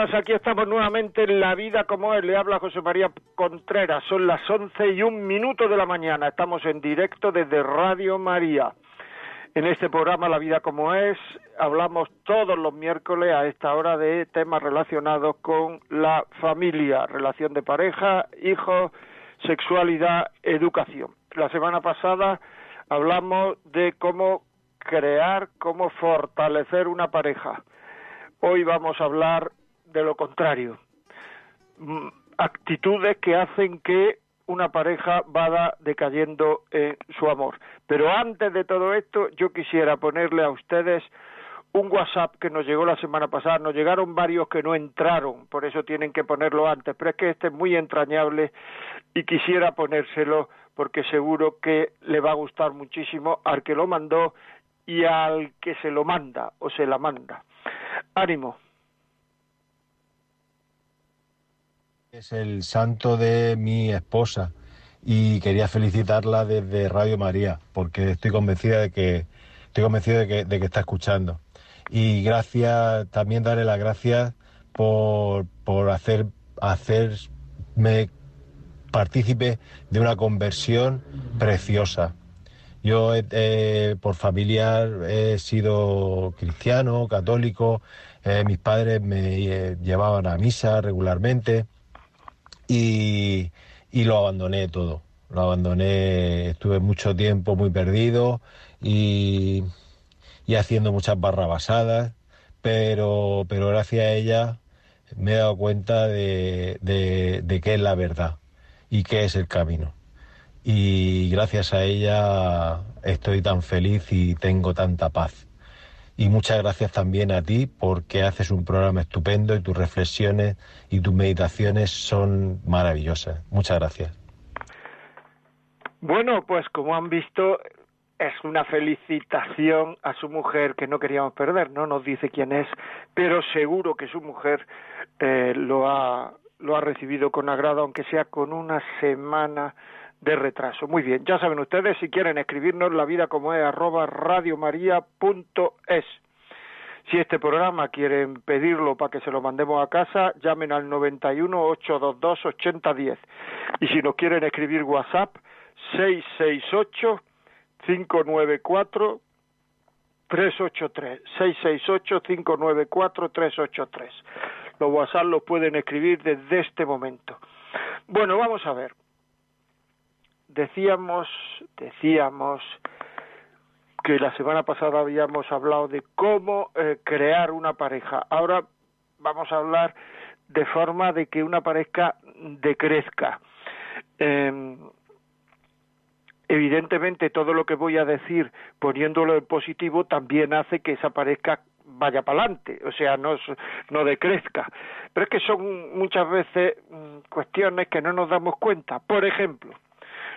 Aquí estamos nuevamente en La Vida como es. Le habla José María Contreras. Son las once y un minuto de la mañana. Estamos en directo desde Radio María. En este programa La Vida como es hablamos todos los miércoles a esta hora de temas relacionados con la familia, relación de pareja, hijos, sexualidad, educación. La semana pasada hablamos de cómo crear, cómo fortalecer una pareja. Hoy vamos a hablar de lo contrario. Mm, actitudes que hacen que una pareja vaya decayendo en su amor. Pero antes de todo esto, yo quisiera ponerle a ustedes un WhatsApp que nos llegó la semana pasada. Nos llegaron varios que no entraron, por eso tienen que ponerlo antes. Pero es que este es muy entrañable y quisiera ponérselo porque seguro que le va a gustar muchísimo al que lo mandó y al que se lo manda o se la manda. Ánimo. Es el santo de mi esposa y quería felicitarla desde Radio María porque estoy convencida de que estoy de que, está escuchando. Y gracias también darle las gracias por, por hacer hacerme partícipe de una conversión preciosa. Yo, por familiar, he sido cristiano, católico, eh, mis padres me eh, llevaban a misa regularmente y, lo abandoné todo. Lo abandoné, estuve mucho tiempo muy perdido y, haciendo muchas barrabasadas, pero, pero gracias a ella me he dado cuenta de, de qué es la verdad y qué es el camino y gracias a ella estoy tan feliz y tengo tanta paz. Y muchas gracias también a ti porque haces un programa estupendo y tus reflexiones y tus meditaciones son maravillosas. Muchas gracias. Bueno, pues como han visto, es una felicitación a su mujer que no queríamos perder, no nos dice quién es, pero seguro que su mujer eh, lo, ha, lo ha recibido con agrado, aunque sea con una semana de retraso. Muy bien, ya saben ustedes, si quieren escribirnos la vida como es arroba radiomaria.es. Si este programa quieren pedirlo para que se lo mandemos a casa, llamen al 91 822 8010. Y si nos quieren escribir WhatsApp, 668 594 383 668 594 383. Los WhatsApp los pueden escribir desde este momento. Bueno, vamos a ver decíamos, decíamos que la semana pasada habíamos hablado de cómo eh, crear una pareja. Ahora vamos a hablar de forma de que una pareja decrezca. Em, evidentemente todo lo que voy a decir poniéndolo en positivo también hace que esa pareja vaya para adelante, o sea, no, no decrezca. Pero es que son muchas veces mm, cuestiones que no nos damos cuenta. Por ejemplo,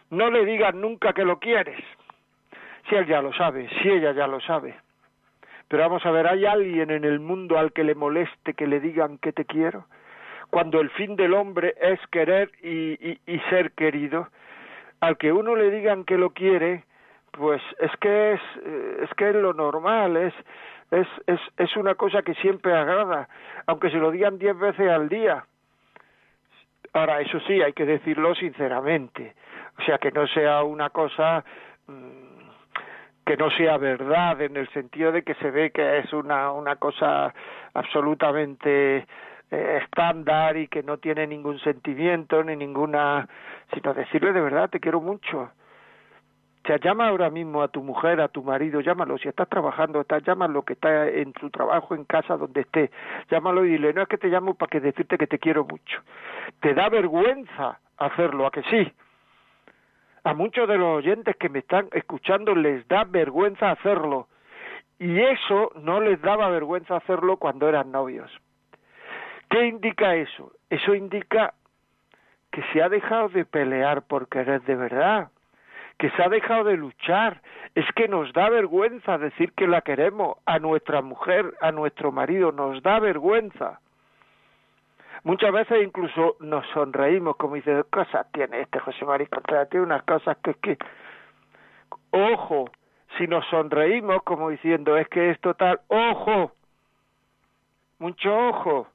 no le digas nunca que lo quieres. Si él ya lo sabe, si ella ya lo sabe. Pero vamos a ver, ¿hay alguien en el mundo al que le moleste que le digan que te quiero? Cuando el fin del hombre es querer y, y, ser querido, al que uno le digan que lo quiere, pues es que es, es que es lo normal, es, es, es, es una cosa que siempre agrada, aunque se lo digan diez veces al día. Ahora, eso sí, hay que decirlo sinceramente. O sea, que no sea una cosa mm, que no sea verdad en el sentido de que se ve que es una, una cosa absolutamente eh, estándar y que no tiene ningún sentimiento ni ninguna, sino decirle de verdad, te quiero mucho. O sea, llama ahora mismo a tu mujer, a tu marido, llámalo. Si estás trabajando, estás, llámalo que está en su trabajo, en casa, donde esté. Llámalo y dile, no es que te llamo para que decirte que te quiero mucho. Te da vergüenza hacerlo, ¿a que sí? A muchos de los oyentes que me están escuchando les da vergüenza hacerlo. Y eso no les daba vergüenza hacerlo cuando eran novios. ¿Qué indica eso? Eso indica que se ha dejado de pelear por querer de verdad, que se ha dejado de luchar. Es que nos da vergüenza decir que la queremos a nuestra mujer, a nuestro marido, nos da vergüenza. Muchas veces incluso nos sonreímos, como dice, cosas tiene este José María Contreras, tiene unas cosas que es que, ojo, si nos sonreímos como diciendo, es que es total, ojo, mucho ojo,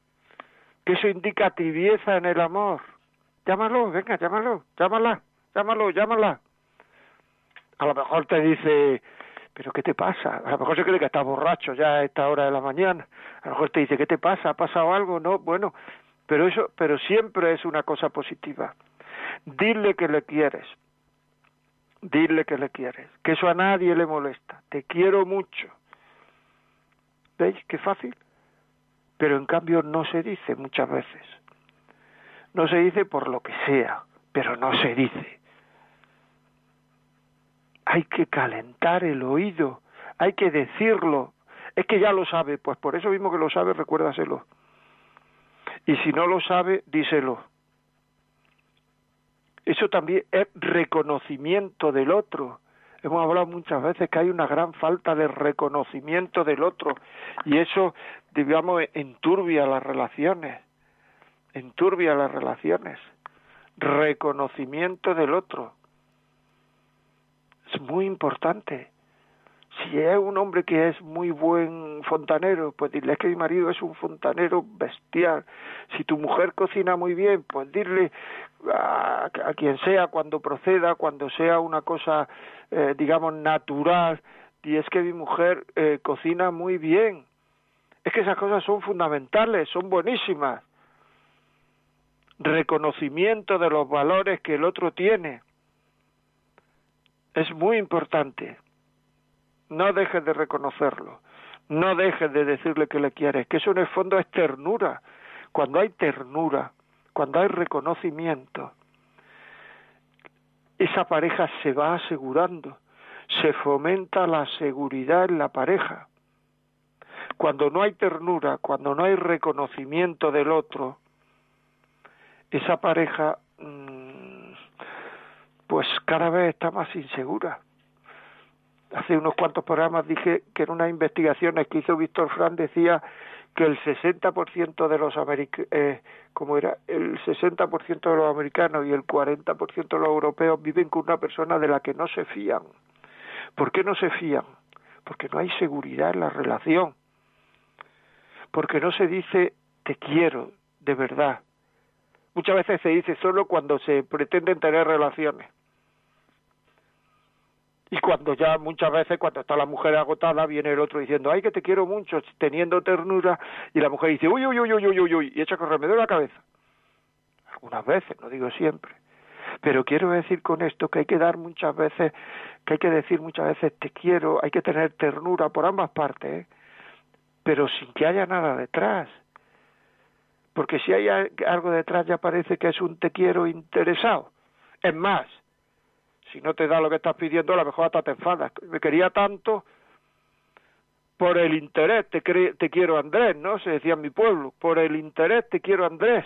que eso indica tibieza en el amor. Llámalo, venga, llámalo, llámala, llámalo, llámala. A lo mejor te dice, pero ¿qué te pasa? A lo mejor se cree que estás borracho ya a esta hora de la mañana. A lo mejor te dice, ¿qué te pasa? ¿Ha pasado algo? No, bueno, pero eso, pero siempre es una cosa positiva. Dile que le quieres. Dile que le quieres. Que eso a nadie le molesta. Te quiero mucho. ¿Veis qué fácil? Pero en cambio no se dice muchas veces. No se dice por lo que sea, pero no se dice. Hay que calentar el oído, hay que decirlo. Es que ya lo sabe, pues por eso mismo que lo sabe, recuérdaselo. Y si no lo sabe, díselo. Eso también es reconocimiento del otro. Hemos hablado muchas veces que hay una gran falta de reconocimiento del otro y eso, digamos, enturbia las relaciones, enturbia las relaciones. Reconocimiento del otro. Es muy importante si es un hombre que es muy buen fontanero, pues dile que mi marido es un fontanero bestial. Si tu mujer cocina muy bien, pues dile a, quien sea cuando proceda, cuando sea una cosa, eh, digamos, natural, y es que mi mujer eh, cocina muy bien. Es que esas cosas son fundamentales, son buenísimas. Reconocimiento de los valores que el otro tiene. Es muy importante no dejes de reconocerlo, no dejes de decirle que le quieres, que eso en el fondo es ternura. Cuando hay ternura, cuando hay reconocimiento, esa pareja se va asegurando, se fomenta la seguridad en la pareja. Cuando no hay ternura, cuando no hay reconocimiento del otro, esa pareja mm, pues cada vez está más insegura hace unos cuantos programas dije que en unas investigaciones que hizo Víctor Fran decía que el 60% de los americanos, eh, como era, el 60% de los americanos y el 40% de los europeos viven con una persona de la que no se fían. ¿Por qué no se fían? Porque no hay seguridad en la relación. Porque no se dice te quiero de verdad. Muchas veces se dice solo cuando se pretenden tener relaciones y cuando ya muchas veces cuando está la mujer agotada viene el otro diciendo ay que te quiero mucho teniendo ternura y la mujer dice uy uy uy uy uy uy y echa correr me duele la cabeza algunas veces no digo siempre. Pero quiero decir con esto que hay que dar muchas veces que hay que decir muchas veces te quiero hay que tener ternura por ambas partes ¿eh? pero sin que haya nada detrás. Porque si hay algo detrás ya parece que es un te quiero interesado. Es más si no te da lo que estás pidiendo, a lo mejor hasta te enfadas. Me quería tanto por el interés, te, te quiero Andrés, ¿no? Se decía en mi pueblo, por el interés te quiero Andrés.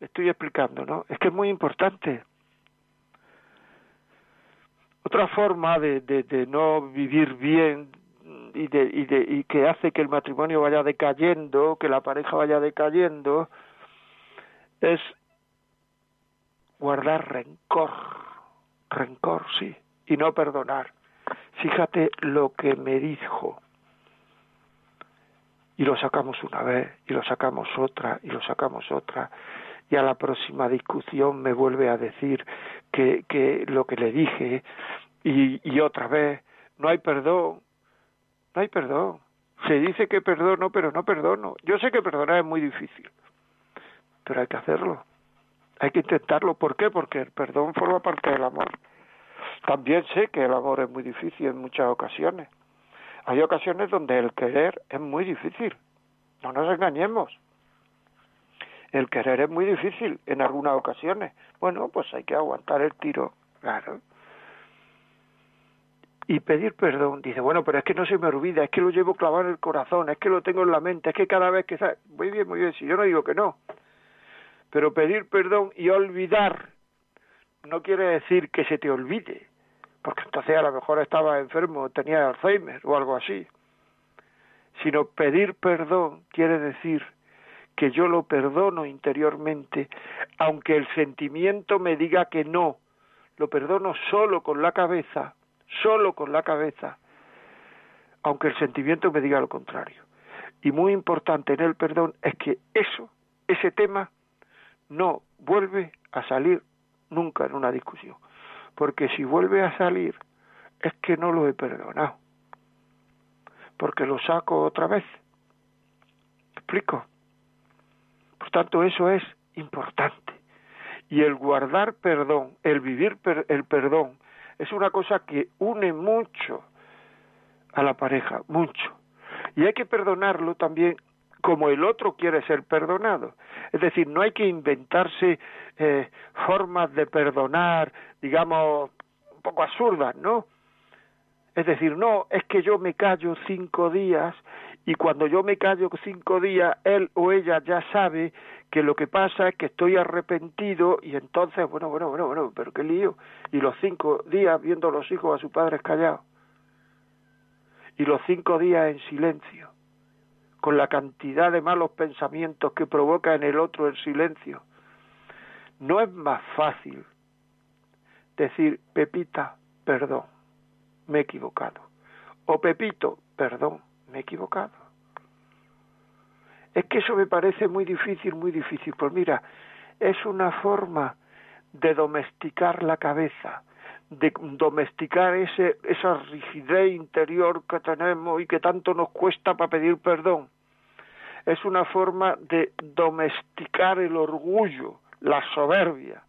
Estoy explicando, ¿no? Es que es muy importante. Otra forma de, de, de no vivir bien y, de, y, de, y que hace que el matrimonio vaya decayendo, que la pareja vaya decayendo, es guardar rencor, rencor, sí, y no perdonar. Fíjate lo que me dijo. Y lo sacamos una vez, y lo sacamos otra, y lo sacamos otra. Y a la próxima discusión me vuelve a decir que, que lo que le dije, y, y otra vez, no hay perdón, no hay perdón. Se dice que perdono, pero no perdono. Yo sé que perdonar es muy difícil, pero hay que hacerlo. Hay que intentarlo. ¿Por qué? Porque el perdón forma parte del amor. También sé que el amor es muy difícil en muchas ocasiones. Hay ocasiones donde el querer es muy difícil. No nos engañemos. El querer es muy difícil en algunas ocasiones. Bueno, pues hay que aguantar el tiro, claro. Y pedir perdón. Dice, bueno, pero es que no se me olvida, es que lo llevo clavado en el corazón, es que lo tengo en la mente, es que cada vez que... Muy bien, muy bien, si yo no digo que no. Pero pedir perdón y olvidar no quiere decir que se te olvide, porque entonces a lo mejor estaba enfermo, tenía Alzheimer o algo así. Sino pedir perdón quiere decir que yo lo perdono interiormente, aunque el sentimiento me diga que no, lo perdono solo con la cabeza, solo con la cabeza, aunque el sentimiento me diga lo contrario. Y muy importante en el perdón es que eso, ese tema, no vuelve a salir nunca en una discusión, porque si vuelve a salir es que no lo he perdonado, porque lo saco otra vez. explico? Por tanto, eso es importante. Y el guardar perdón, el vivir el perdón, es una cosa que une mucho a la pareja, mucho. Y hay que perdonarlo también como el otro quiere ser perdonado. Es decir, no hay que inventarse eh, formas de perdonar, digamos, un poco absurdas, ¿no? Es decir, no, es que yo me callo cinco días y cuando yo me callo cinco días, él o ella ya sabe que lo que pasa es que estoy arrepentido y entonces, bueno, bueno, bueno, bueno, pero qué lío. Y los cinco días viendo a los hijos a sus padres callados. Y los cinco días en silencio, con la cantidad de malos pensamientos que provoca en el otro el silencio. No es más fácil decir, Pepita, perdón, me he equivocado. O Pepito, perdón, me he equivocado. Es que eso me parece muy difícil, muy difícil. Pues mira, es una forma de domesticar la cabeza, de domesticar ese, esa rigidez interior que tenemos y que tanto nos cuesta para pedir perdón. Es una forma de domesticar el orgullo, la soberbia,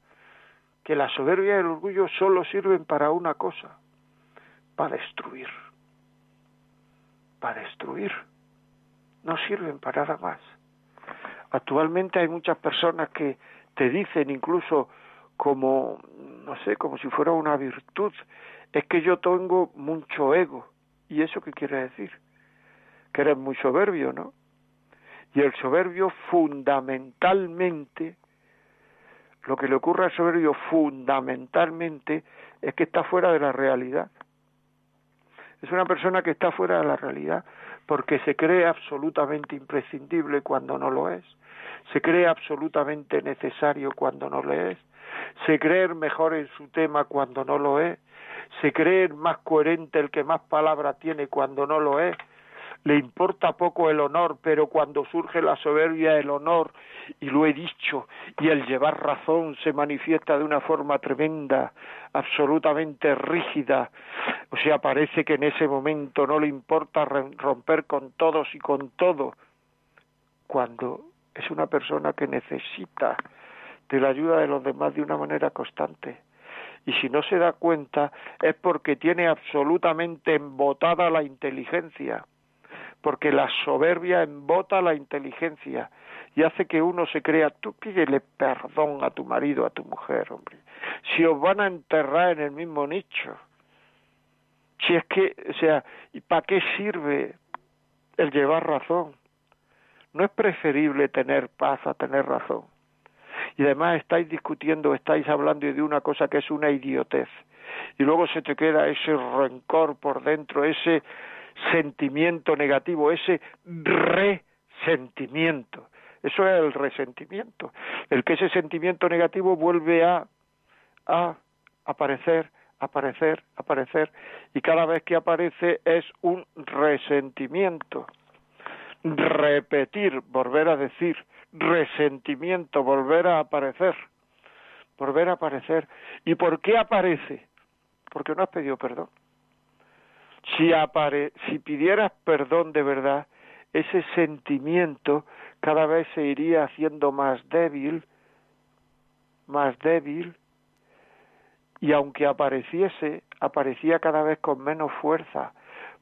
que la soberbia y el orgullo solo sirven para una cosa, para destruir para destruir, no sirven para nada más. Actualmente hay muchas personas que te dicen incluso como, no sé, como si fuera una virtud, es que yo tengo mucho ego. ¿Y eso qué quiere decir? Que eres muy soberbio, ¿no? Y el soberbio fundamentalmente, lo que le ocurre al soberbio fundamentalmente es que está fuera de la realidad. Es una persona que está fuera de la realidad porque se cree absolutamente imprescindible cuando no lo es, se cree absolutamente necesario cuando no lo es, se cree mejor en su tema cuando no lo es, se cree más coherente el que más palabras tiene cuando no lo es, le importa poco el honor, pero cuando surge la soberbia el honor, y lo he dicho, y el llevar razón se manifiesta de una forma tremenda, absolutamente rígida, o sea, parece que en ese momento no le importa romper con todos y con todo, cuando es una persona que necesita de la ayuda de los demás de una manera constante. Y si no se da cuenta es porque tiene absolutamente embotada la inteligencia porque la soberbia embota la inteligencia y hace que uno se crea, tú pídele perdón a tu marido, a tu mujer, hombre, si os van a enterrar en el mismo nicho. Si es que, o sea, ¿y para qué sirve el llevar razón? No es preferible tener paz a tener razón. Y además estáis discutiendo, estáis hablando de una cosa que es una idiotez. Y luego se te queda ese rencor por dentro, ese sentimiento negativo, ese resentimiento. Eso es el resentimiento. El que ese sentimiento negativo vuelve a, a aparecer, aparecer, aparecer, y cada vez que aparece es un resentimiento. Repetir, volver a decir, resentimiento, volver a aparecer, volver a aparecer. ¿Y por qué aparece? Porque no has pedido perdón Si, si pidieras perdón de verdad, ese sentimiento cada vez se iría haciendo más débil, más débil, y aunque apareciese, aparecía cada vez con menos fuerza,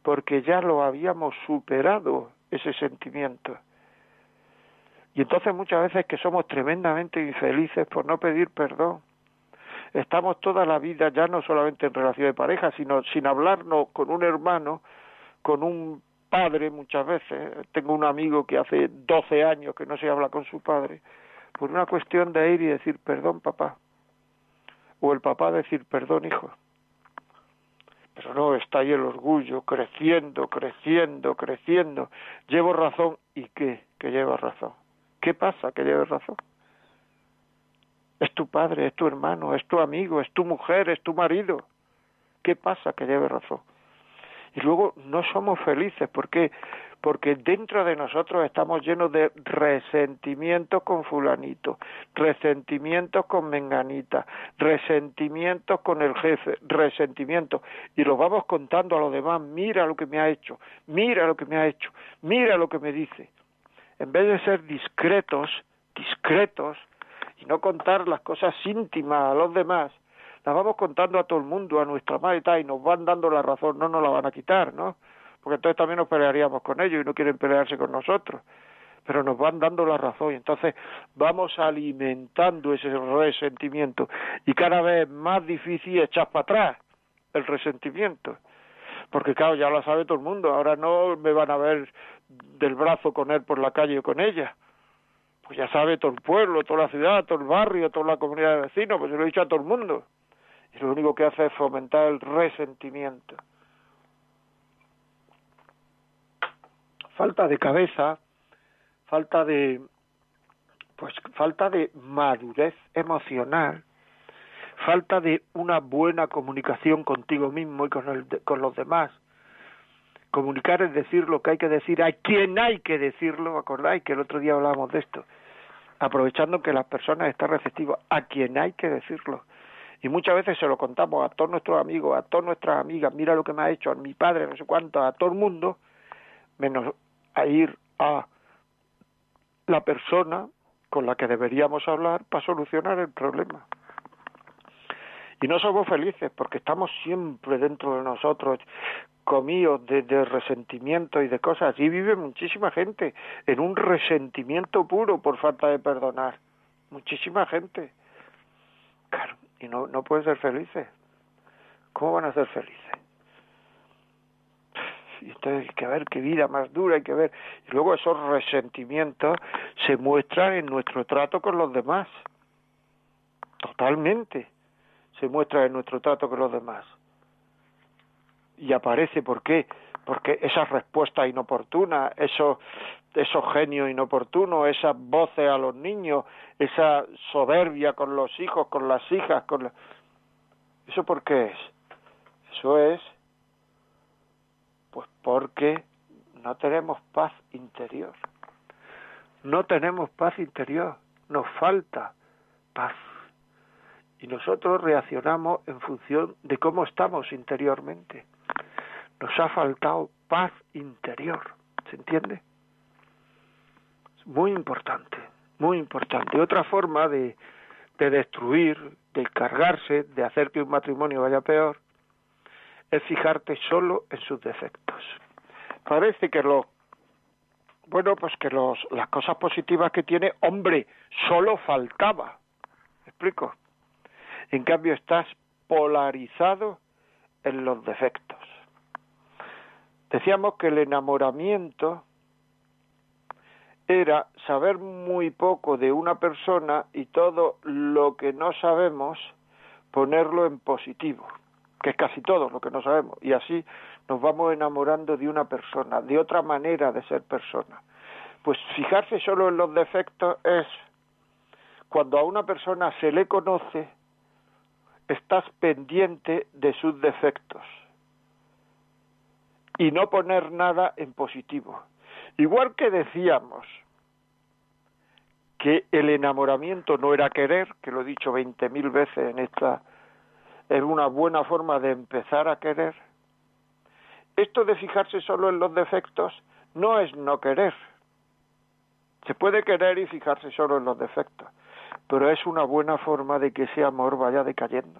porque ya lo habíamos superado ese sentimiento. Y entonces muchas veces que somos tremendamente infelices por no pedir perdón. Estamos toda la vida ya no solamente en relación de pareja, sino sin hablarnos con un hermano, con un padre muchas veces. Tengo un amigo que hace 12 años que no se habla con su padre, por una cuestión de ir y decir perdón papá. O el papá decir perdón hijo. Pero no, está ahí el orgullo, creciendo, creciendo, creciendo. Llevo razón. ¿Y qué? Que lleva razón. ¿Qué pasa que lleves razón? Es tu padre, es tu hermano, es tu amigo, es tu mujer, es tu marido. ¿Qué pasa que lleve razón? Y luego no somos felices. ¿Por qué? Porque dentro de nosotros estamos llenos de resentimientos con fulanito, resentimientos con menganita, resentimientos con el jefe, resentimientos. Y los vamos contando a los demás, mira lo que me ha hecho, mira lo que me ha hecho, mira lo que me dice en vez de ser discretos, discretos, y no contar las cosas íntimas a los demás, las vamos contando a todo el mundo, a nuestra madre y nos van dando la razón, no nos la van a quitar, ¿no? Porque entonces también nos pelearíamos con ellos y no quieren pelearse con nosotros, pero nos van dando la razón y entonces vamos alimentando ese resentimiento y cada vez más difícil echar para atrás el resentimiento porque claro, ya lo sabe todo el mundo, ahora no me van a ver del brazo con él por la calle o con ella. Pues ya sabe todo el pueblo, toda la ciudad, todo el barrio, toda la comunidad de vecinos, pues yo lo he dicho a todo el mundo. Y lo único que hace es fomentar el resentimiento. Falta de cabeza, falta de pues falta de madurez emocional, falta de una buena comunicación contigo mismo y con, el, con los demás, Comunicar es decir lo que hay que decir a quien hay que decirlo, ¿acordáis? Que el otro día hablábamos de esto. Aprovechando que las personas están receptivas, a quien hay que decirlo. Y muchas veces se lo contamos a todos nuestros amigos, a todas nuestras amigas, mira lo que me ha hecho a mi padre, no sé cuánto, a todo el mundo, menos a ir a la persona con la que deberíamos hablar para solucionar el problema. Y no somos felices porque estamos siempre dentro de nosotros comidos de, resentimiento y de cosas. Allí vive muchísima gente en un resentimiento puro por falta de perdonar. Muchísima gente. Claro, y no, no pueden ser felices. ¿Cómo van a ser felices? Y entonces hay que ver qué vida más dura, hay que ver. Y luego esos resentimientos se muestran en nuestro trato con los demás. Totalmente. Se muestra en nuestro trato con los demás. Y aparece por qué porque esas respuestas inoportunas esos esos genios inoportunos esas voces a los niños esa soberbia con los hijos con las hijas con eso por qué es eso es pues porque no tenemos paz interior. No tenemos paz interior. Nos falta paz y nosotros reaccionamos en función de cómo estamos interiormente nos ha faltado paz interior. ¿Se entiende? Es muy importante, muy importante. Otra forma de, de destruir, de cargarse, de hacer que un matrimonio vaya peor, es fijarte solo en sus defectos. Parece que lo bueno, pues que los, las cosas positivas que tiene, hombre, solo faltaba. ¿Me explico? En cambio, estás polarizado en los defectos. Decíamos que el enamoramiento era saber muy poco de una persona y todo lo que no sabemos ponerlo en positivo, que es casi todo lo que no sabemos, y así nos vamos enamorando de una persona, de otra manera de ser persona. Pues fijarse solo en los defectos es cuando a una persona se le conoce, estás pendiente de sus defectos y no poner nada en positivo. Igual que decíamos que el enamoramiento no era querer, que lo he dicho veinte mil veces en esta, es una buena forma de empezar a querer. esto de fijarse solo en los defectos no es no querer. Se puede querer y fijarse solo en los defectos, pero es una buena forma de que ese amor vaya decayendo.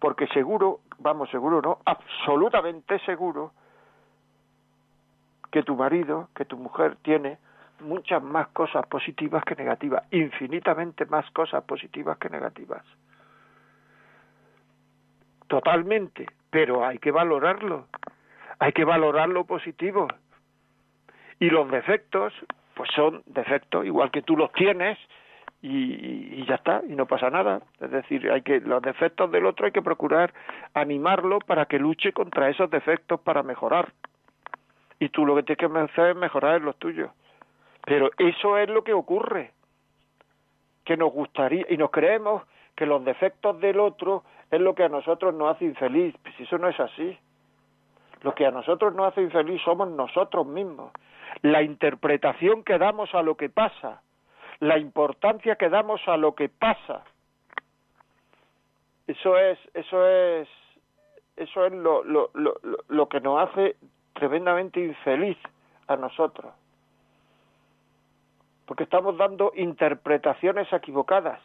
Porque seguro, vamos, seguro no, absolutamente seguro, que tu marido, que tu mujer tiene muchas más cosas positivas que negativas, infinitamente más cosas positivas que negativas. Totalmente, pero hay que valorarlo, hay que valorar lo positivo. Y los defectos, pues son defectos, igual que tú los tienes, y, ya está, y no pasa nada. Es decir, hay que los defectos del otro hay que procurar animarlo para que luche contra esos defectos para mejorar. Y tú lo que tienes que hacer es mejorar los tuyos. Pero eso es lo que ocurre, que nos gustaría y nos creemos que los defectos del otro es lo que a nosotros nos hace infeliz. Pues eso no es así. Lo que a nosotros nos hace infeliz somos nosotros mismos. La interpretación que damos a lo que pasa, la importancia que damos a lo que pasa. Eso es, eso es, eso es lo, lo, lo, lo que nos hace tremendamente infeliz a nosotros porque estamos dando interpretaciones equivocadas.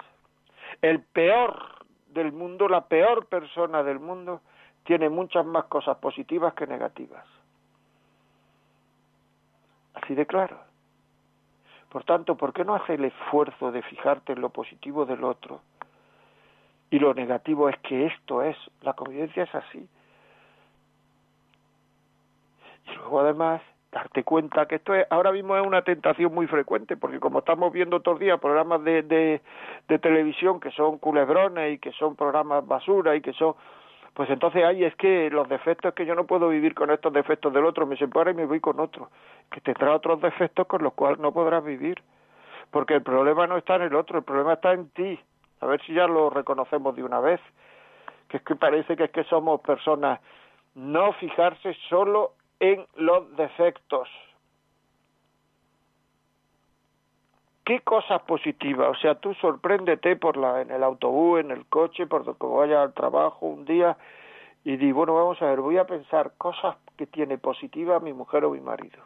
El peor del mundo, la peor persona del mundo, tiene muchas más cosas positivas que negativas. Así de claro. Por tanto, ¿por qué no hace el esfuerzo de fijarte en lo positivo del otro? Y lo negativo es que esto es, la convivencia es así. Y luego además darte cuenta que esto es, ahora mismo es una tentación muy frecuente, porque como estamos viendo todos los días programas de, de, televisión que son culebrones y que son programas basura y que son, pues entonces ahí es que los defectos que yo no puedo vivir con estos defectos del otro, me separo y me voy con otro, que tendrá otros defectos con los cuales no podrás vivir, porque el problema no está en el otro, el problema está en ti, a ver si ya lo reconocemos de una vez, que es que parece que es que somos personas. No fijarse solo en los defectos. ¿Qué cosas positivas? O sea, tú sorpréndete por la, en el autobús, en el coche, por donde vaya al trabajo un día y di, bueno, vamos a ver, voy a pensar cosas que tiene positiva mi mujer o mi marido.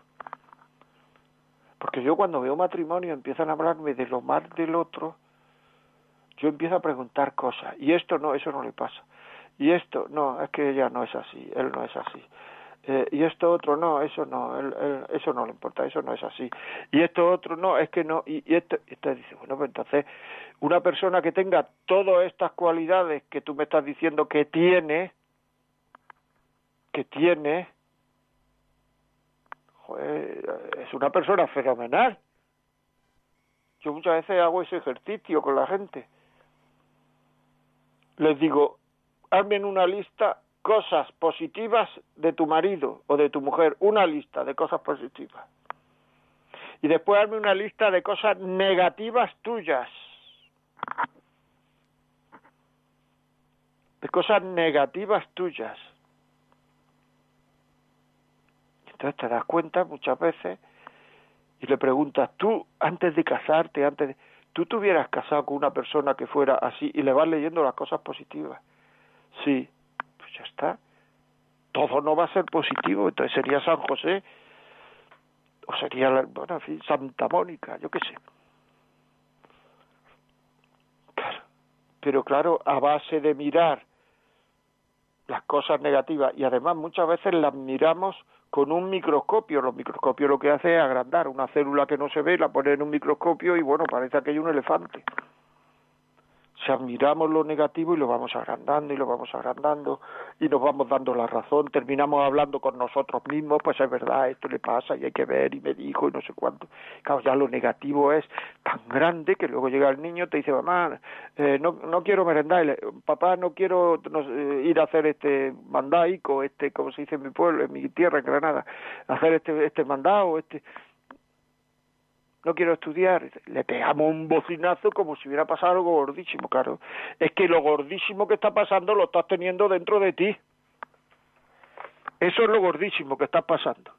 Porque yo cuando veo matrimonio empiezan a hablarme de lo mal del otro, yo empiezo a preguntar cosas. Y esto no, eso no le pasa. Y esto, no, es que ella no es así, él no es así. Y esto otro no, eso no, eso no le importa, eso no es así. Y esto otro no, es que no, y, esto, y usted dice, bueno, pues entonces, una persona que tenga todas estas cualidades que tú me estás diciendo que tiene, que tiene, es una persona fenomenal. Yo muchas veces hago ese ejercicio con la gente. Les digo, hazme una lista cosas positivas de tu marido o de tu mujer, una lista de cosas positivas. Y después hazme una lista de cosas negativas tuyas. De cosas negativas tuyas. Entonces te das cuenta muchas veces y le preguntas, tú antes de casarte, antes de... tú te hubieras casado con una persona que fuera así y le vas leyendo las cosas positivas. Sí, ya está. Todo no va a ser positivo, entonces sería San José o sería, bueno, en fin, Santa Mónica, yo qué sé. Claro, pero claro, a base de mirar las cosas negativas y además muchas veces las miramos con un microscopio. Los microscopios lo que hace es agrandar una célula que no se ve, la pone en un microscopio y bueno, parece que hay un elefante. O sea, miramos lo negativo y lo vamos agrandando y lo vamos agrandando y nos vamos dando la razón, terminamos hablando con nosotros mismos, pues es verdad, esto le pasa y hay que ver y me dijo y no sé cuánto. Claro, ya lo negativo es tan grande que luego llega el niño te dice, mamá, eh, no, no quiero merendar, papá, no quiero eh, ir a hacer este mandaico, este, como se dice en mi pueblo, en mi tierra, en Granada, hacer este, este mandado, este no quiero estudiar, le pegamos un bocinazo como si hubiera pasado algo gordísimo, claro. Es que lo gordísimo que está pasando lo estás teniendo dentro de ti. Eso es lo gordísimo que está pasando.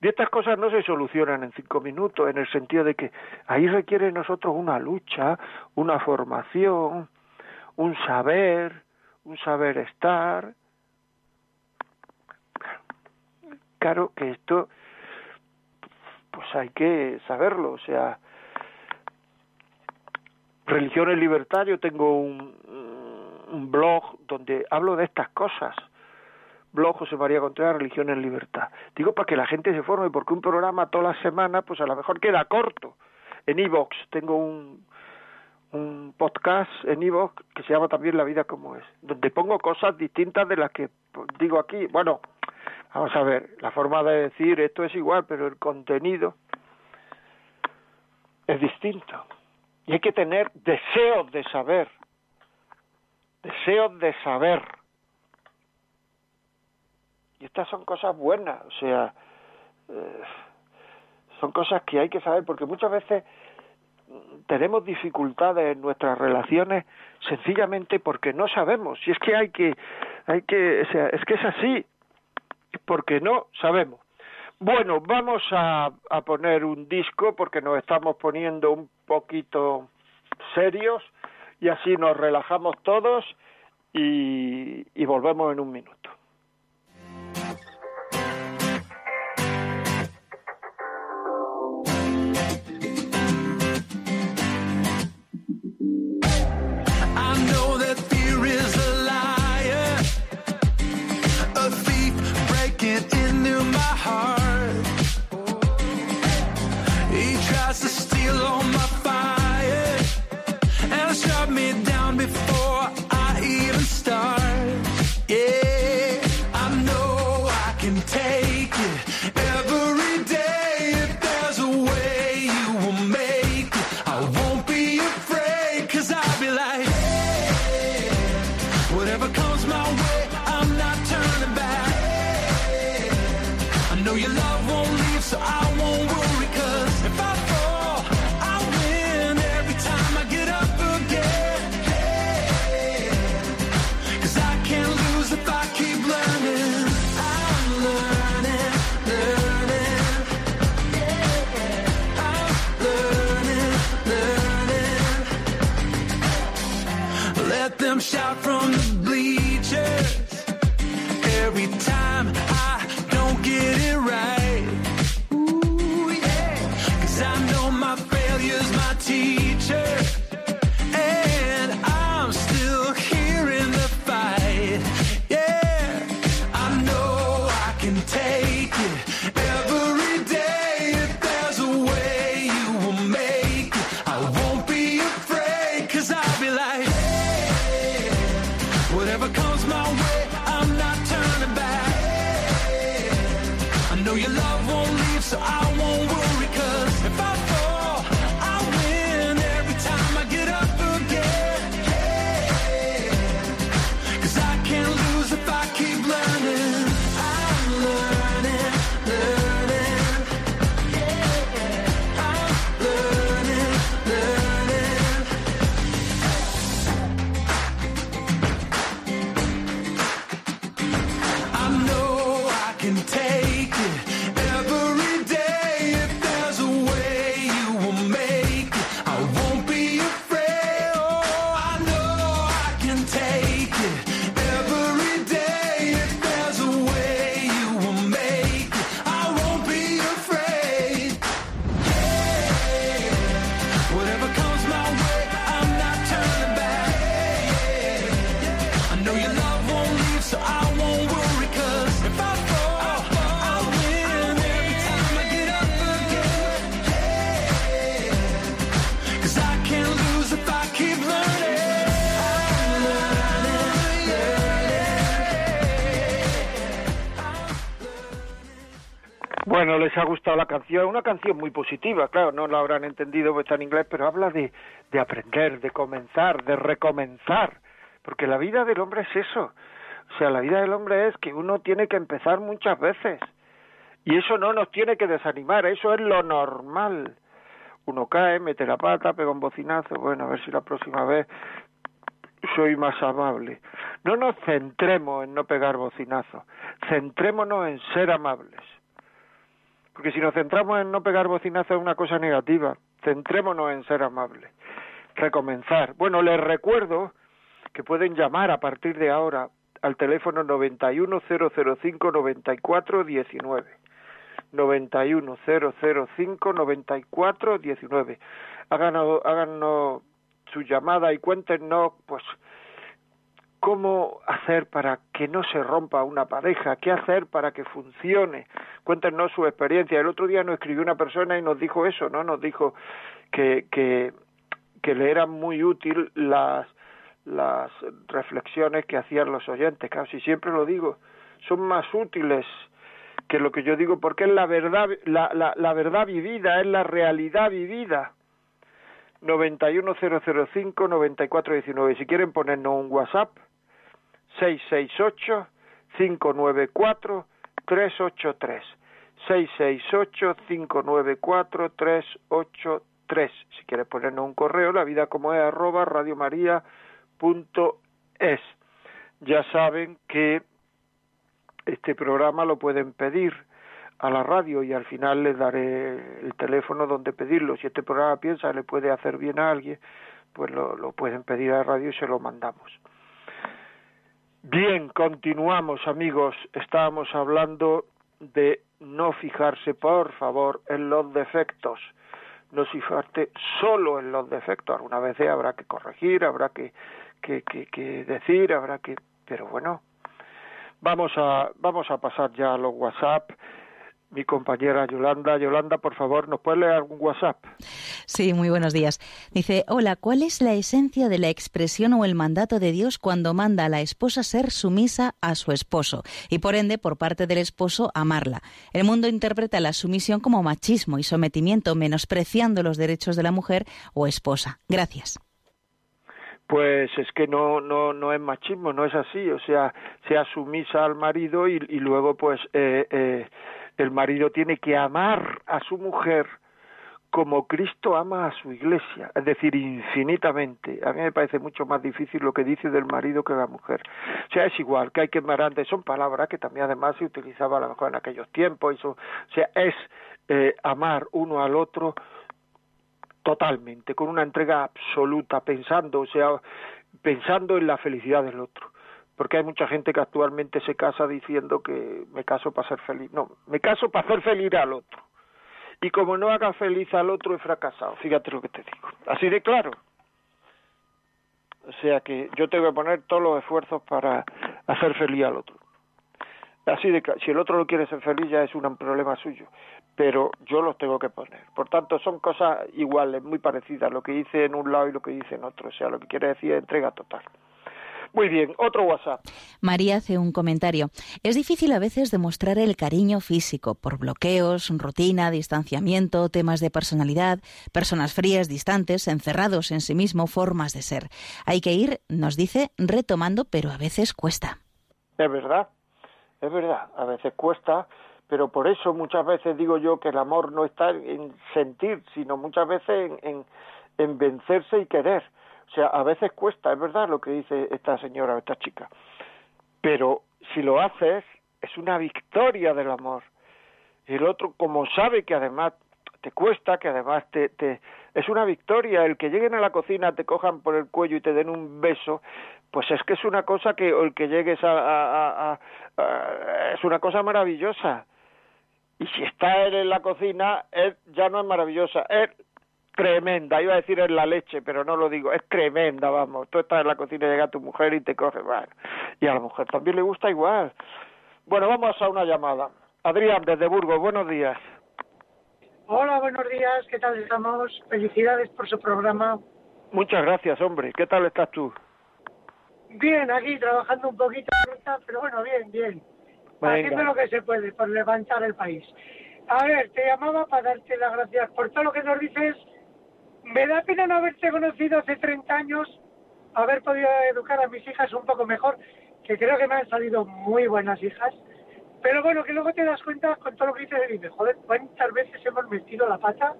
Y estas cosas no se solucionan en cinco minutos, en el sentido de que ahí requiere nosotros una lucha, una formación, un saber, un saber estar. claro que esto, pues hay que saberlo, o sea, Libertad, yo tengo un, un blog donde hablo de estas cosas. Blog José María Contreras, Religión en Libertad. Digo para que la gente se forme, porque un programa toda la semana, pues a lo mejor queda corto. En Evox tengo un, un podcast en Evox que se llama también La vida como es, donde pongo cosas distintas de las que digo aquí. Bueno, vamos a ver, la forma de decir esto es igual, pero el contenido es distinto. Y hay que tener deseos de saber, deseos de saber. Y estas son cosas buenas, o sea, eh, son cosas que hay que saber, porque muchas veces tenemos dificultades en nuestras relaciones sencillamente porque no sabemos. Y es que hay que, hay que, o sea, es que es así, porque no sabemos. Bueno, vamos a, a poner un disco porque nos estamos poniendo un poquito serios y así nos relajamos todos y, y volvemos en un minuto. Les ha gustado la canción, una canción muy positiva, claro, no la habrán entendido porque está en inglés, pero habla de, de aprender, de comenzar, de recomenzar, porque la vida del hombre es eso, o sea, la vida del hombre es que uno tiene que empezar muchas veces, y eso no nos tiene que desanimar, eso es lo normal. Uno cae, mete la pata, pega un bocinazo, bueno, a ver si la próxima vez soy más amable. No nos centremos en no pegar bocinazos, centrémonos en ser amables. Porque si nos centramos en no pegar bocinazos es una cosa negativa. Centrémonos en ser amables. Recomenzar. Bueno, les recuerdo que pueden llamar a partir de ahora al teléfono 910059419. 910059419. Háganos, háganos su llamada y cuéntenos, pues, cómo hacer para que no se rompa una pareja, qué hacer para que funcione. Cuéntenos su experiencia. El otro día nos escribió una persona y nos dijo eso, ¿no? Nos dijo que, que, que le eran muy útil las, las reflexiones que hacían los oyentes. Casi siempre lo digo, son más útiles que lo que yo digo porque es la verdad, la, la, la verdad vivida, es la realidad vivida. 91005-9419. Si quieren ponernos un WhatsApp, 668-594-383. 668-594-383. Si quieres ponernos un correo, la vida como es arroba radiomaria.es. Ya saben que este programa lo pueden pedir a la radio y al final les daré el teléfono donde pedirlo. Si este programa piensa le puede hacer bien a alguien, pues lo, lo pueden pedir a la radio y se lo mandamos. Bien, continuamos amigos. Estábamos hablando de no fijarse, por favor, en los defectos. No fijarte solo en los defectos. Alguna vez habrá que corregir, habrá que, que, que, que decir, habrá que... Pero bueno, vamos a, vamos a pasar ya a los WhatsApp mi compañera Yolanda. Yolanda, por favor, ¿nos puede leer algún WhatsApp? Sí, muy buenos días. Dice, hola, ¿cuál es la esencia de la expresión o el mandato de Dios cuando manda a la esposa ser sumisa a su esposo y por ende, por parte del esposo, amarla? El mundo interpreta la sumisión como machismo y sometimiento, menospreciando los derechos de la mujer o esposa. Gracias. Pues es que no, no, no es machismo, no es así. O sea, sea sumisa al marido y, y luego, pues, eh, eh, el marido tiene que amar a su mujer como Cristo ama a su iglesia, es decir, infinitamente. A mí me parece mucho más difícil lo que dice del marido que la mujer. O sea, es igual que hay que amar antes, son palabras que también además se utilizaba a lo mejor en aquellos tiempos. Eso, o sea, es eh, amar uno al otro totalmente, con una entrega absoluta, pensando, o sea, pensando en la felicidad del otro porque hay mucha gente que actualmente se casa diciendo que me caso para ser feliz. No, me caso para hacer feliz al otro. Y como no haga feliz al otro, he fracasado. Fíjate lo que te digo. Así de claro. O sea que yo tengo que poner todos los esfuerzos para hacer feliz al otro. Así de claro. Si el otro no quiere ser feliz, ya es un problema suyo. Pero yo los tengo que poner. Por tanto, son cosas iguales, muy parecidas. Lo que dice en un lado y lo que dice en otro. O sea, lo que quiere decir es entrega total. Muy bien, otro WhatsApp. María hace un comentario. Es difícil a veces demostrar el cariño físico por bloqueos, rutina, distanciamiento, temas de personalidad, personas frías, distantes, encerrados en sí mismo, formas de ser. Hay que ir, nos dice, retomando, pero a veces cuesta. Es verdad, es verdad, a veces cuesta, pero por eso muchas veces digo yo que el amor no está en sentir, sino muchas veces en, en, en vencerse y querer o sea, a veces cuesta, es verdad lo que dice esta señora o esta chica, pero si lo haces, es una victoria del amor. Y el otro, como sabe que además te cuesta, que además te, es una victoria, el que lleguen a la cocina, te cojan por el cuello y te den un beso, pues es que es una cosa que, el que llegues a, a, a, a es una cosa maravillosa. Y si está él en la cocina, él ya no es maravillosa, él tremenda, iba a decir en la leche, pero no lo digo, es tremenda, vamos, tú estás en la cocina y llega tu mujer y te coge, bueno, y a la mujer también le gusta igual. Bueno, vamos a una llamada. Adrián, desde Burgos, buenos días. Hola, buenos días, ¿qué tal estamos? Felicidades por su programa. Muchas gracias, hombre, ¿qué tal estás tú? Bien, aquí trabajando un poquito, pero bueno, bien, bien. Venga. Haciendo lo que se puede por levantar el país. A ver, te llamaba para darte las gracias por todo lo que nos dices me da pena no haberte conocido hace 30 años, haber podido educar a mis hijas un poco mejor, que creo que me han salido muy buenas hijas. Pero bueno, que luego te das cuenta con todo lo que dices y dices, joder, cuántas veces hemos metido la pata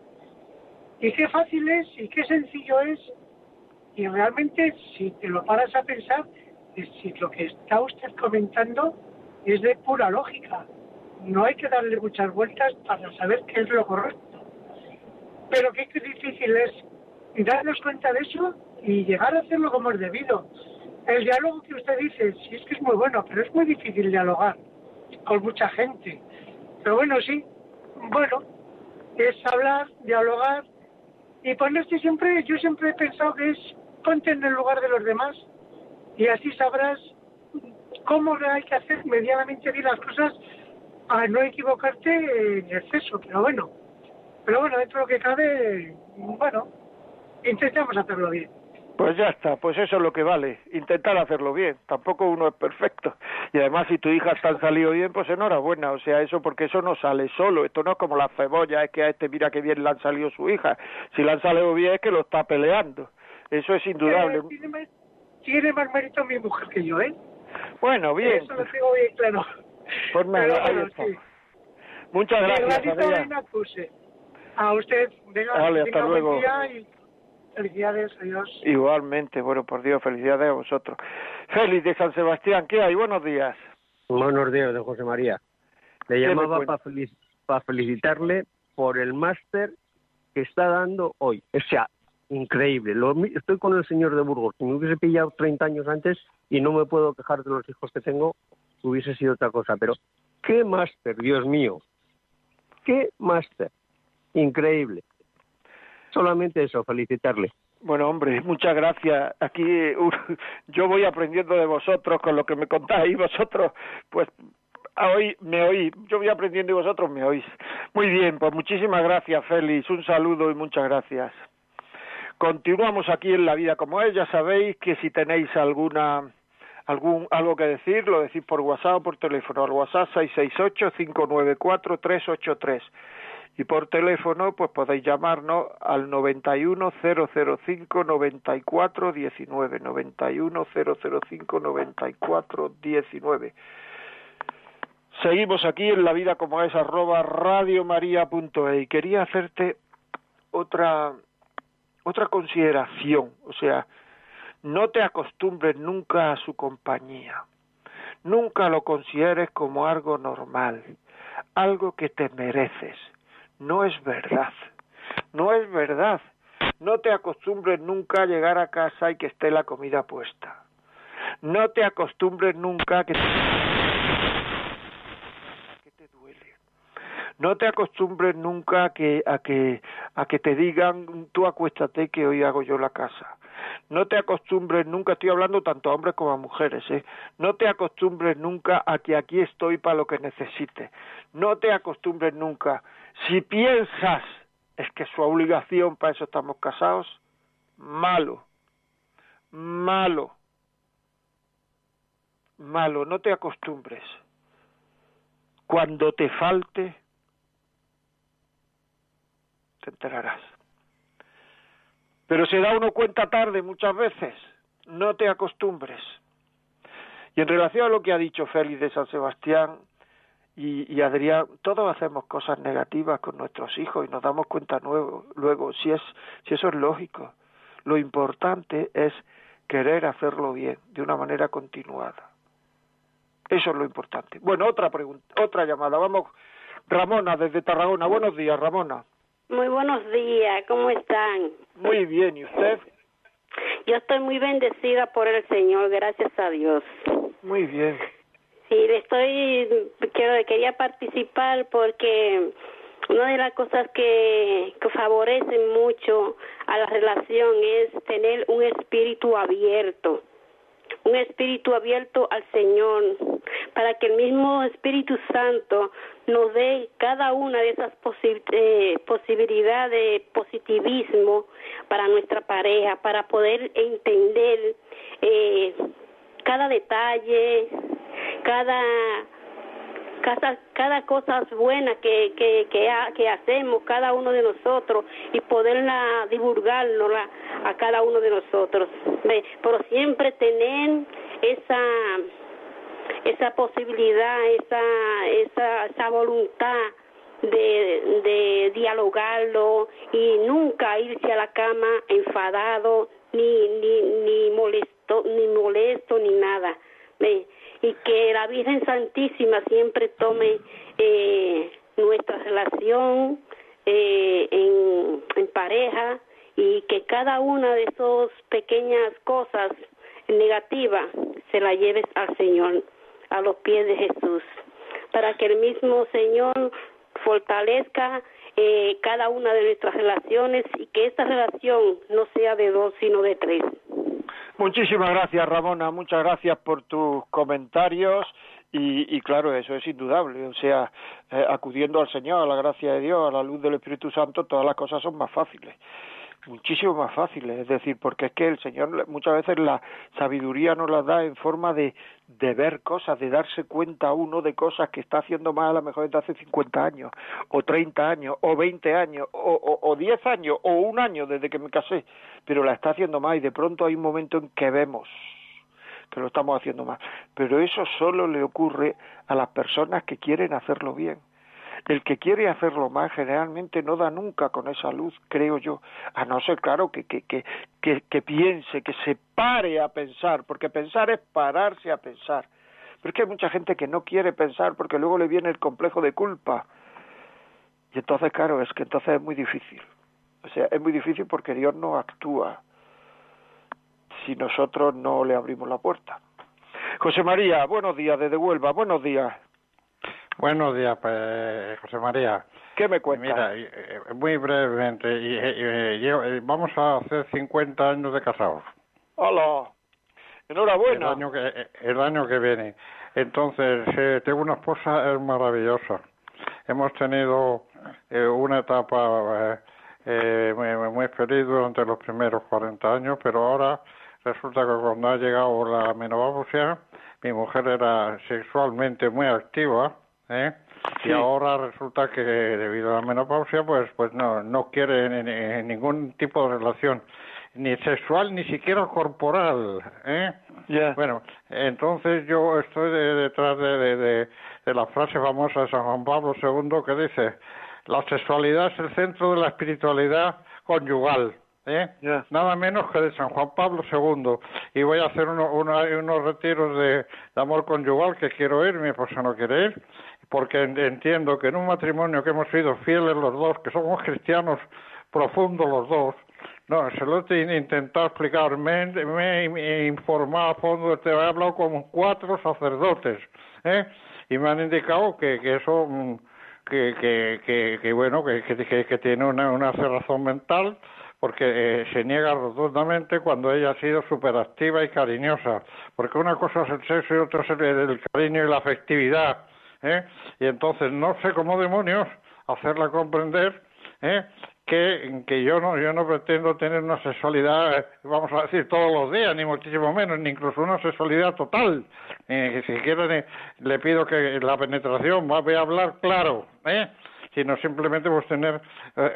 y qué fácil es y qué sencillo es. Y realmente, si te lo paras a pensar, si lo que está usted comentando es de pura lógica. No hay que darle muchas vueltas para saber qué es lo correcto. Pero qué difícil es darnos cuenta de eso y llegar a hacerlo como es debido. el diálogo que usted dice, sí es que es muy bueno, pero es muy difícil dialogar con mucha gente. Pero bueno, sí, bueno, es hablar, dialogar y ponerse siempre, yo siempre he pensado que es ponte en el lugar de los demás y así sabrás cómo hay que hacer medianamente bien las cosas a no equivocarte en exceso, pero bueno, pero bueno, dentro de lo que cabe, bueno, intentamos hacerlo bien. Pues ya está, pues eso es lo que vale, intentar hacerlo bien. Tampoco uno es perfecto. Y además, si tu hija han salido bien, pues enhorabuena. O sea, eso porque eso no sale solo. Esto no es como la cebolla, es que a este mira qué bien le han salido su hija. Si le han salido bien, es que lo está peleando. Eso es indudable. Eh, tiene, más, mérito mi mujer que yo, ¿eh? Bueno, bien. Eso lo tengo bien claro. Pues Muchas gracias. A usted, venga, vale, hasta luego. Felicidades, adiós. Igualmente, bueno, por Dios, felicidades a vosotros. Félix de San Sebastián, ¿qué hay? Buenos días. Buenos días, de José María. Le llamaba para felicitarle por el máster que está dando hoy. O sea, increíble. Lo, estoy con el señor de Burgos. Si me hubiese pillado 30 años antes y no me puedo quejar de los hijos que tengo, hubiese sido otra cosa. Pero, ¿qué máster, Dios mío? ¿Qué máster? Increíble solamente eso, felicitarle. Bueno, hombre, muchas gracias. Aquí yo voy aprendiendo de vosotros con lo que me contáis. Vosotros, pues, hoy me oís. Yo voy aprendiendo y vosotros me oís. Muy bien, pues muchísimas gracias, Félix. Un saludo y muchas gracias. Continuamos aquí en La Vida como es. Ya sabéis que si tenéis alguna algún algo que decir, lo decís por WhatsApp o por teléfono. Al WhatsApp 668-594-383 y por teléfono pues podéis llamarnos al 91005 9419 91005 9419 Seguimos aquí en la vida como es arroba radiomaria.e y. Quería hacerte otra otra consideración, o sea, no te acostumbres nunca a su compañía. Nunca lo consideres como algo normal, algo que te mereces no es verdad. No es verdad. No te acostumbres nunca a llegar a casa y que esté la comida puesta. No te acostumbres nunca a que te... te duele. No te acostumbres nunca a que, a que, a que te digan tú acuéstate que hoy hago yo la casa. No te acostumbres nunca, estoy hablando tanto a hombres como a mujeres, ¿eh? no te acostumbres nunca a que aquí estoy para lo que necesites. No te acostumbres nunca si piensas es que su obligación, para eso estamos casados, malo, malo, malo, no te acostumbres. Cuando te falte, te enterarás. Pero se da uno cuenta tarde muchas veces, no te acostumbres. Y en relación a lo que ha dicho Félix de San Sebastián, y, Adrián, todos hacemos cosas negativas con nuestros hijos y nos damos cuenta nuevo, luego, si, es, si eso es lógico. Lo importante es querer hacerlo bien, de una manera continuada. Eso es lo importante. Bueno, otra pregunta, otra llamada. Vamos, Ramona, desde Tarragona. Buenos días, Ramona. Muy buenos días, ¿cómo están? Muy bien, ¿y usted? Yo estoy muy bendecida por el Señor, gracias a Dios. Muy bien. Sí, estoy, quiero, quería participar porque una de las cosas que, que favorecen mucho a la relación es tener un espíritu abierto, un espíritu abierto al Señor, para que el mismo Espíritu Santo nos dé cada una de esas eh, posibilidades de positivismo para nuestra pareja, para poder entender eh, cada detalle, cada cada, cada cosa buena que, que, que, hacemos cada uno de nosotros y poderla divulgarla a cada uno de nosotros. Pero siempre tener esa esa posibilidad, esa, esa, esa voluntad de, de dialogarlo y nunca irse a la cama enfadado ni ni ni molesto ni molesto ni nada y que la Virgen Santísima siempre tome eh, nuestra relación eh, en, pareja y que cada una de esas pequeñas cosas negativa se la lleves al Señor, a los pies de Jesús, para que el mismo Señor fortalezca eh, cada una de nuestras relaciones y que esta relación no sea de dos, sino de tres. Muchísimas gracias, Ramona. Muchas gracias por tus comentarios. Y, claro, eso es indudable. O sea, eh, acudiendo al Señor, a la gracia de Dios, a la luz del Espíritu Santo, todas las cosas son más fáciles muchísimo más fáciles, es decir, porque es que el Señor muchas veces la sabiduría nos la da en forma de, de ver cosas, de darse cuenta uno de cosas que está haciendo mal a lo mejor desde hace 50 años, o 30 años, o 20 años, o, o, o 10 años, o un año desde que me casé, pero la está haciendo mal y de pronto hay un momento en que vemos que lo estamos haciendo mal. Pero eso solo le ocurre a las personas que quieren hacerlo bien el que quiere hacerlo mal generalmente no da nunca con esa luz, creo yo, a no ser, claro, que, que, que, que, que piense, que se pare a pensar, porque pensar es pararse a pensar. Pero es que hay mucha gente que no quiere pensar porque luego le viene el complejo de culpa. Y entonces, claro, es que entonces es muy difícil. O sea, es muy difícil porque Dios no actúa si nosotros no le abrimos la puerta. José María, buenos días desde Huelva, buenos días. Buenos días, pues, José María. ¿Qué me cuentas? Mira, eh, muy brevemente, y, vamos a hacer 50 años de casados. Hola, enhorabuena. El año que, eh, el año que viene. Entonces, eh, tengo una esposa maravillosa. Hemos tenido una etapa muy, muy feliz durante los primeros 40 años, pero ahora resulta que cuando ha llegado la menopausia, mi mujer era sexualmente muy activa ¿eh? Y ahora resulta que debido a la menopausia, pues, pues no, no quiere ningún tipo de relación, ni sexual ni siquiera corporal, ¿eh? Bueno, entonces yo estoy detrás de, de, de, la frase famosa de San Juan Pablo II que dice, la sexualidad es el centro de la espiritualidad conyugal. ¿eh? nada menos que de San Juan Pablo II. Y voy a hacer uno, unos retiros de, de, amor conyugal que quiero ir, mi esposa no quiere ir, porque entiendo que en un matrimonio que hemos sido fieles los dos, que somos cristianos profundos los dos, no, se lo he intentado explicar, me, he informado a fondo, te he hablado con cuatro sacerdotes, ¿eh? y me han indicado que, que eso, mm, que, que, que, bueno, que, que, tiene una, una cerrazón mental, porque eh, se niega rotundamente cuando ella ha sido superactiva y cariñosa, porque una cosa es el sexo y otra es el cariño y la afectividad, ¿eh? y entonces no sé cómo demonios hacerla comprender ¿eh? que, que yo no yo no pretendo tener una sexualidad eh, vamos a decir todos los días ni muchísimo menos ni incluso una sexualidad total eh, que si quieren le pido que la penetración va a hablar claro ¿eh? sino simplemente pues tener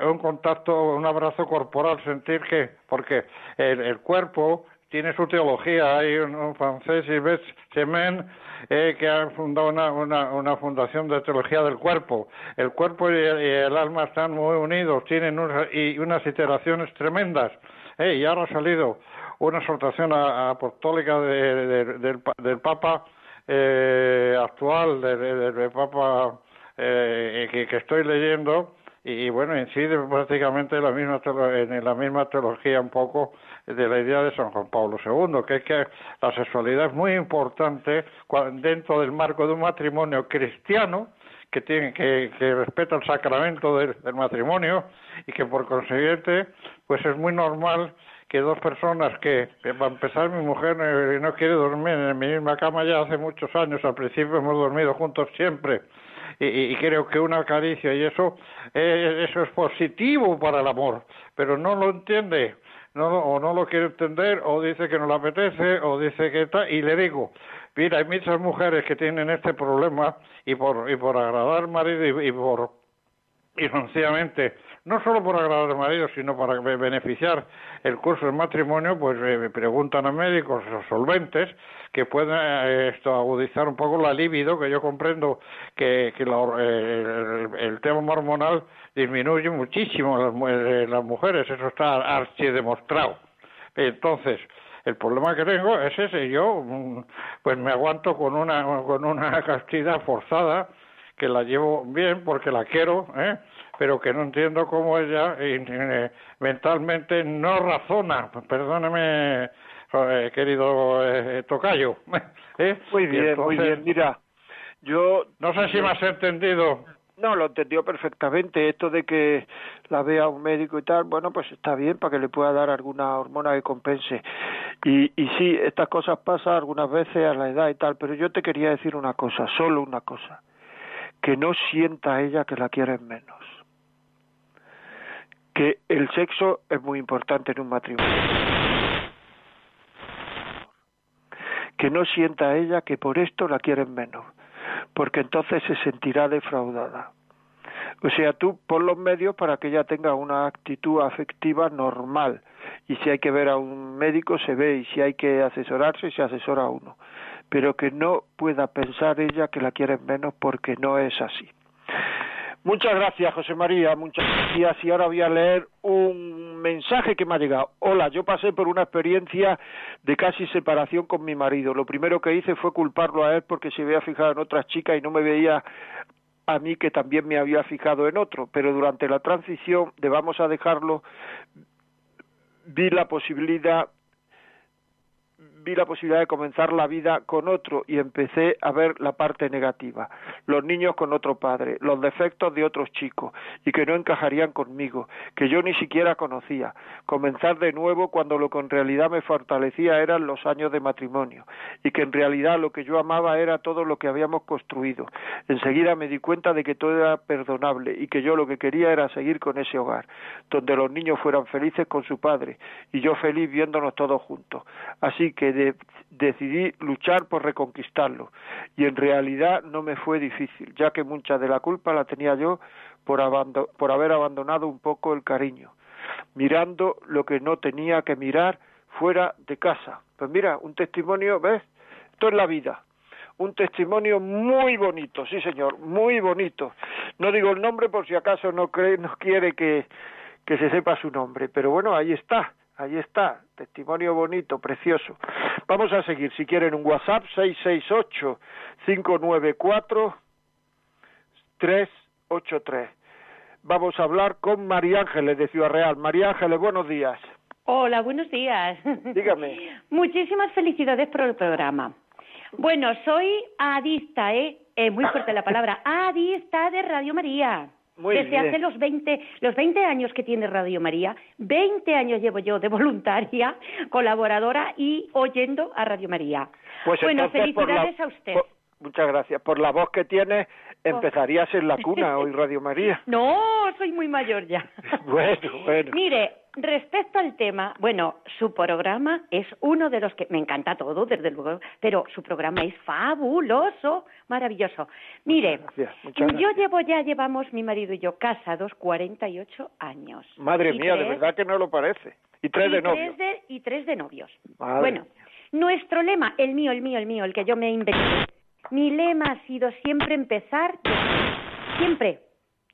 un contacto, un abrazo corporal, sentir que, porque el, el cuerpo tiene su teología. Hay un, francés, Yves Chemin, eh, que ha fundado una, una, una, fundación de teología del cuerpo. El cuerpo y el, alma están muy unidos, tienen y unas iteraciones tremendas. Eh, y ahora ha salido una exhortación apostólica de, del, del, Papa eh, actual, del, Papa eh, que, que estoy leyendo, y, bueno, incide prácticamente la misma en la misma teología un poco de la idea de San Juan Pablo II, que es que la sexualidad es muy importante dentro del marco de un matrimonio cristiano que tiene que, que respeta el sacramento del, matrimonio y que por consiguiente pues es muy normal que dos personas que, que para empezar mi mujer no, no quiere dormir en mi misma cama ya hace muchos años al principio hemos dormido juntos siempre y, creo que una caricia y eso, eh, eso es positivo para el amor, pero no lo entiende, no, o no lo quiere entender, o dice que no le apetece, o dice que está, y le digo, mira, hay muchas mujeres que tienen este problema y por, y por agradar al marido y, y por, y sencillamente no solo por agradar al marido, sino para beneficiar el curso del matrimonio, pues me preguntan a médicos solventes que pueden eh, esto agudizar un poco la libido, que yo comprendo que, que eh, el, tema hormonal disminuye muchísimo en las, mujeres, eso está archi demostrado. Entonces, el problema que tengo es ese, yo mm, pues me aguanto con una, con una castidad forzada, que la llevo bien porque la quiero, ¿eh? Pero que no entiendo cómo ella eh, mentalmente no razona, perdóneme eh, querido eh, Tocayo. Muy bien, muy bien. Mira, yo... No sé si me has entendido. No, lo entendió perfectamente. Esto de que la vea un médico y tal, bueno, pues está bien para que le pueda dar alguna hormona que compense. Y, y sí, estas cosas pasan algunas veces a la edad y tal, pero yo te quería decir una cosa, solo una cosa. Que no sienta ella que la quieres menos. Que el sexo es muy importante en un matrimonio. Que no sienta ella que por esto la quieren menos porque entonces se sentirá defraudada. O sea, tú pon los medios para que ella tenga una actitud afectiva normal. Y si hay que ver a un médico, se ve. Y si hay que asesorarse, se asesora a uno. Pero que no pueda pensar ella que la quieren menos porque no es así. Muchas gracias, José María. Muchas gracias. Y ahora voy a leer un mensaje que me ha llegado. Hola, yo pasé por una experiencia de casi separación con mi marido. Lo primero que hice fue culparlo a él porque se había fijado en otras chicas y no me veía a mí que también me había fijado en otro. Pero durante la transición de vamos a dejarlo, vi la posibilidad la posibilidad de comenzar la vida con otro y empecé a ver la parte negativa, los niños con otro padre, los defectos de otros chicos y que no encajarían conmigo, que yo ni siquiera conocía, comenzar de nuevo cuando lo que en realidad me fortalecía eran los años de matrimonio y que en realidad lo que yo amaba era todo lo que habíamos construido. Enseguida me di cuenta de que todo era perdonable y que yo lo que quería era seguir con ese hogar, donde los niños fueran felices con su padre y yo feliz viéndonos todos juntos. Así que decidí luchar por reconquistarlo y en realidad no me fue difícil, ya que mucha de la culpa la tenía yo por, por haber abandonado un poco el cariño, mirando lo que no tenía que mirar fuera de casa. Pues mira, un testimonio, ¿ves? Esto es la vida. Un testimonio muy bonito, sí señor, muy bonito. No digo el nombre por si acaso no, cree, no quiere que, que se sepa su nombre, pero bueno, ahí está Ahí está, testimonio bonito, precioso. Vamos a seguir, si quieren, un WhatsApp 668-594-383. Vamos a hablar con María Ángeles de Ciudad Real. María Ángeles, buenos días. Hola, buenos días. Dígame. Muchísimas felicidades por el programa. Bueno, soy adista, ¿eh? ¿eh? Muy fuerte la palabra. Adista de Radio María. Desde hace los 20, los 20 años que tiene Radio María, 20 años llevo yo de voluntaria, colaboradora y oyendo a Radio María. Pues bueno, felicidades a usted. muchas gracias. Por la voz que tiene, empezarías en la cuna hoy Radio María. No, soy muy mayor ya. bueno, bueno. Mire, Respecto al tema, bueno, su programa es uno de los que me encanta todo, desde luego, pero su programa es fabuloso, maravilloso. Mire, yo llevo ya, llevamos mi marido y yo casados 48 años. Madre mía, de verdad que no lo parece. Y tres de novios. y tres de novios. bueno, nuestro lema, el mío, el mío, el mío, el que yo me inventé, mi lema ha sido siempre empezar, siempre,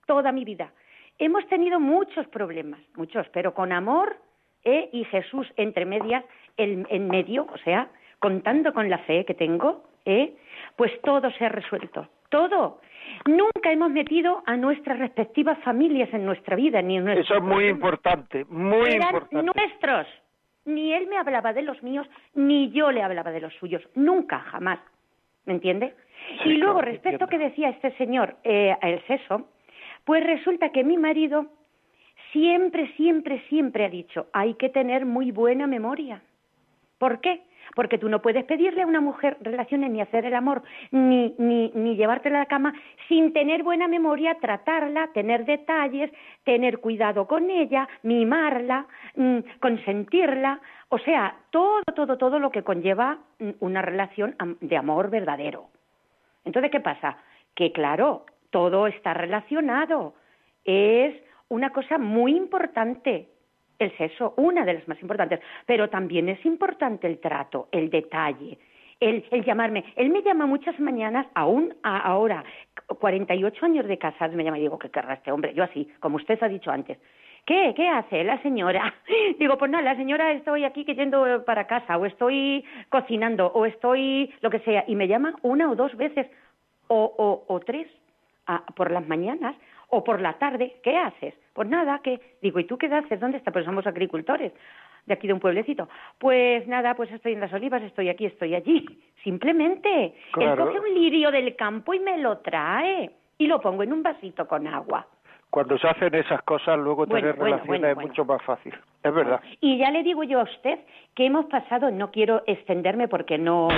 toda mi vida Hemos tenido muchos problemas, muchos, pero con amor ¿eh? y Jesús entre medias, en medio, o sea, contando con la fe que tengo, ¿eh? pues todo se ha resuelto, todo. Nunca hemos metido a nuestras respectivas familias en nuestra vida, ni en Eso es muy importante, muy Eran importante. nuestros. Ni él me hablaba de los míos, ni yo le hablaba de los suyos. Nunca, jamás. ¿Me entiende? y luego, respecto a que decía este señor, eh, el seso, pues resulta que mi marido siempre, siempre, siempre ha dicho, hay que tener muy buena memoria. ¿Por qué? Porque tú no puedes pedirle a una mujer relaciones ni hacer el amor, ni, ni, ni llevártela a la cama sin tener buena memoria, tratarla, tener detalles, tener cuidado con ella, mimarla, mm, consentirla, o sea, todo, todo, todo lo que conlleva mm, una relación de amor verdadero. Entonces, ¿qué pasa? Que claro, todo está relacionado. Es una cosa muy importante el sexo, una de las más importantes, pero también es importante el trato, el detalle, el, llamarme. Él me llama muchas mañanas, aún ahora, 48 años de casado, me llama y digo, ¿qué querrá este hombre? Yo así, como usted ha dicho antes. ¿Qué? ¿Qué hace la señora? Digo, pues nada, la señora estoy aquí que yendo para casa, o estoy cocinando, o estoy lo que sea, y me llama una o dos veces, o, o tres por las mañanas o por la tarde, ¿qué haces? Pues nada, que digo, ¿y tú qué haces? ¿Dónde estás? Pues somos agricultores. de aquí de un pueblecito. Pues nada, pues estoy en las olivas, estoy aquí, estoy allí. Simplemente. Él coge un lirio del campo y me lo trae. Y lo pongo en un vasito con agua. Cuando se hacen esas cosas, luego tener relaciones es mucho más fácil. Es verdad. Y ya le digo yo a usted que hemos pasado, no quiero extenderme porque no.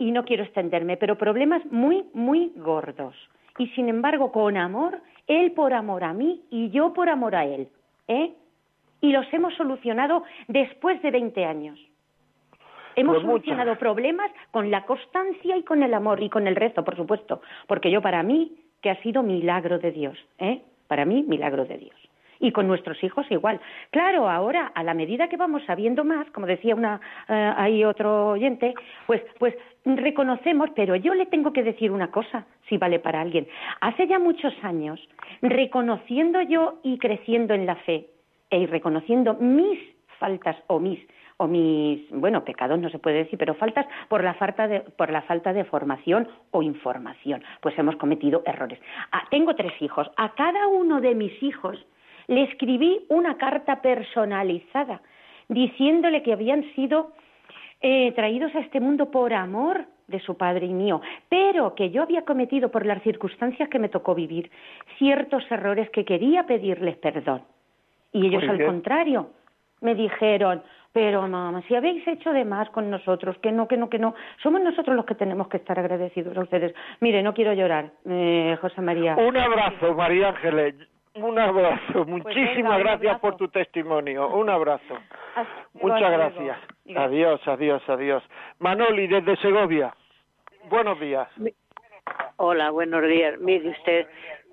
Y no quiero extenderme, pero problemas muy, muy gordos. Y sin embargo, con amor, él por amor a mí y yo por amor a él. ¿Eh? y los hemos solucionado después de 20 años. Hemos pues solucionado problemas con la constancia y con el amor y con el resto, por supuesto, porque yo para mí que ha sido milagro de Dios, ¿eh? Para mí milagro de Dios. Y con nuestros hijos igual. Claro, ahora a la medida que vamos sabiendo más, como decía una eh, ahí otro oyente, pues pues reconocemos, pero yo le tengo que decir una cosa, si vale para alguien. Hace ya muchos años, reconociendo yo y creciendo en la fe, e ir reconociendo mis faltas o mis o mis bueno pecados no se puede decir pero faltas por la falta de por la falta de formación o información pues hemos cometido errores ah, tengo tres hijos a cada uno de mis hijos le escribí una carta personalizada diciéndole que habían sido eh, traídos a este mundo por amor de su padre y mío, pero que yo había cometido por las circunstancias que me tocó vivir ciertos errores que quería pedirles perdón. Y ellos al contrario me dijeron, pero mamá, si habéis hecho de más con nosotros, que no, que no, que no, somos nosotros los que tenemos que estar agradecidos a ustedes. Mire, no quiero llorar, eh, José María. Un abrazo, María Ángeles. Un abrazo. Pues Muchísimas gracias por tu testimonio. Un abrazo. Muchas gracias. Adiós, adiós, adiós. Manoli, desde Segovia. Buenos días. Hola, buenos días. Mire usted,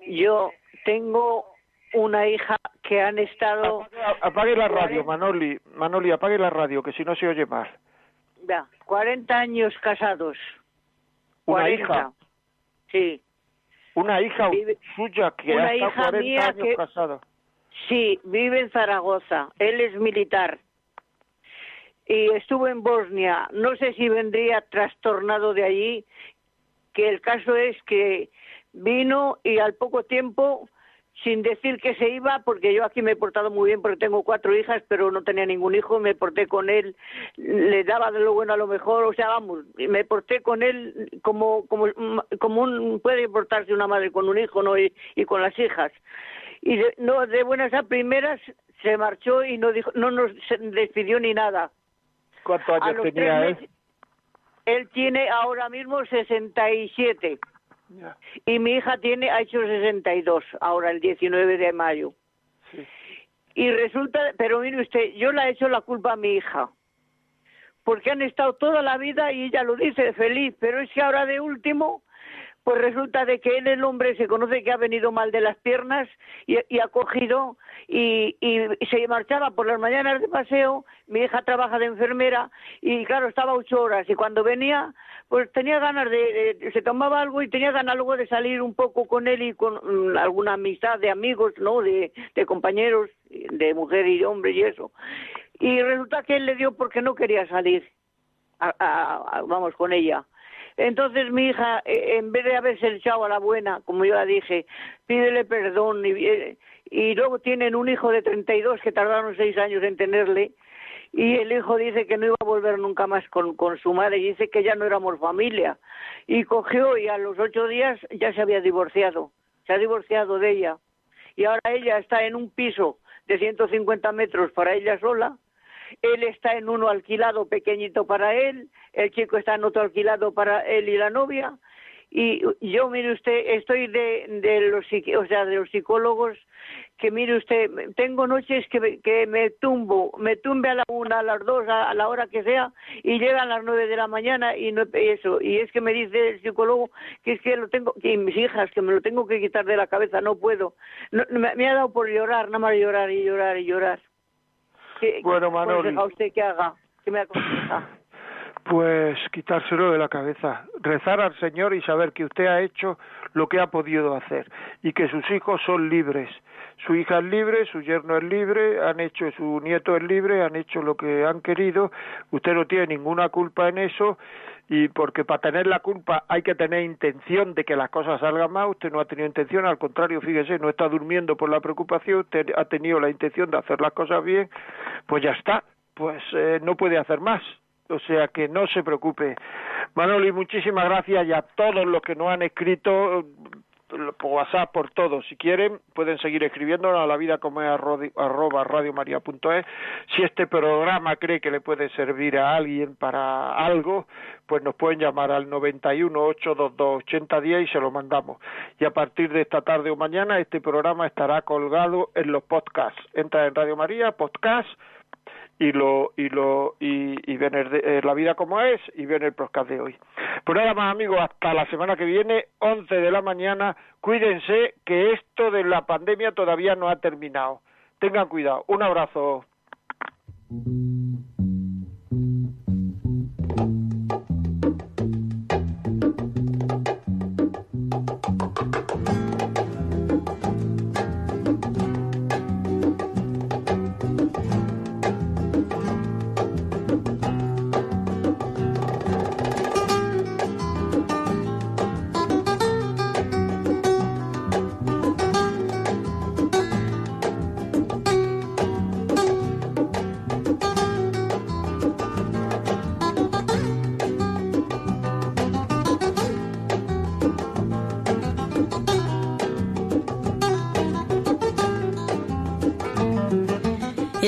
yo tengo una hija que han estado... Apague, la radio, Manoli. Manoli, apague la radio, que si no se oye más. Ya, 40 años casados. ¿Una hija? Sí. ¿Una hija suya que ha estado 40 años casada? Sí, vive en Zaragoza. Él es militar. Y estuvo en Bosnia. No sé si vendría trastornado de allí, que el caso es que vino y al poco tiempo sin decir que se iba, porque yo aquí me he portado muy bien, porque tengo cuatro hijas, pero no tenía ningún hijo, me porté con él, le daba de lo bueno a lo mejor, o sea, vamos, me porté con él como, como, como un, puede portarse una madre con un hijo, ¿no? Y, con las hijas. Y de, no, de buenas a primeras se marchó y no dijo, no nos despidió ni nada. ¿Cuántos años tenía él? Él tiene ahora mismo 67. Y mi hija tiene, ha hecho 62, ahora el 19 de mayo. Y resulta, pero mire usted, yo le he hecho la culpa a mi hija. Porque han estado toda la vida, y ella lo dice, feliz, pero es que ahora de último pues resulta de que él, el hombre, se conoce que ha venido mal de las piernas y, ha cogido y, se marchaba por las mañanas de paseo. Mi hija trabaja de enfermera y, claro, estaba ocho horas y cuando venía, pues tenía ganas de, se tomaba algo y tenía ganas luego de salir un poco con él y con mm, alguna amistad de amigos, ¿no? De, compañeros, de mujer y de hombre y eso. Y resulta que él le dio porque no quería salir, vamos, con ella. Entonces mi hija, eh, en vez de haberse echado a la buena, como yo la dije, pídele perdón y, eh, luego tienen un hijo de 32 que tardaron seis años en tenerle y el hijo dice que no iba a volver nunca más con, con su madre y dice que ya no éramos familia. Y cogió y a los ocho días ya se había divorciado, se ha divorciado de ella. Y ahora ella está en un piso de 150 metros para ella sola él está en uno alquilado pequeñito para él, el chico está en otro alquilado para él y la novia, y yo mire usted estoy de, de los o sea de los psicólogos que mire usted tengo noches que, que me tumbo me tumbe a la una a las dos a, la hora que sea y llegan las nueve de la mañana y no eso y es que me dice el psicólogo que es que lo tengo y mis hijas que me lo tengo que quitar de la cabeza no puedo. Me, me, ha dado por llorar nada más llorar y llorar y llorar bueno, Manoli. usted que haga? ¿Qué me aconseja? Pues quitárselo de la cabeza, rezar al Señor y saber que usted ha hecho lo que ha podido hacer y que sus hijos son libres. Su hija es libre, su yerno es libre, han hecho, su nieto es libre, han hecho lo que han querido, usted no tiene ninguna culpa en eso y porque para tener la culpa hay que tener intención de que las cosas salgan mal, usted no ha tenido intención, al contrario, fíjese, no está durmiendo por la preocupación, usted ha tenido la intención de hacer las cosas bien, pues ya está, pues eh, no puede hacer más. O sea que no se preocupe. Manoli, muchísimas gracias y a todos los que nos han escrito por WhatsApp, por todo. Si quieren, pueden seguir escribiéndonos a la vida como es arroba radiomaria.es. Si este programa cree que le puede servir a alguien para algo, pues nos pueden llamar al 91 822 8010 y se lo mandamos. Y a partir de esta tarde o mañana, este programa estará colgado en los podcasts. Entra en Radio María, podcast y lo y lo y, y ven eh, la vida como es y ven el podcast de hoy. Pues nada más amigos, hasta la semana que viene, 11 de la mañana, cuídense que esto de la pandemia todavía no ha terminado. Tengan cuidado. Un abrazo.